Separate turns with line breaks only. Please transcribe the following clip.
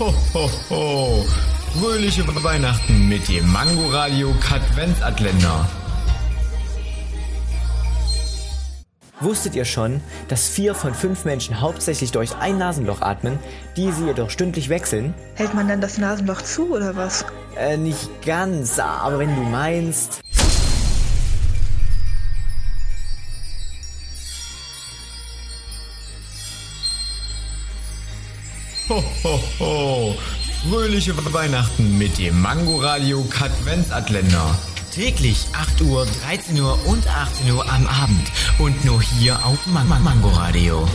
Ho, ho, ho. Fröhliche Weihnachten mit dem Mangoradio Katwenzatländer.
Wusstet ihr schon, dass vier von fünf Menschen hauptsächlich durch ein Nasenloch atmen, diese jedoch stündlich wechseln?
Hält man dann das Nasenloch zu oder was?
Äh, nicht ganz, aber wenn du meinst.
Ho, ho. Fröhliche Weihnachten mit dem Mangoradio Katwenzatländer. Täglich 8 Uhr, 13 Uhr und 18 Uhr am Abend. Und nur hier auf Man Man Mangoradio.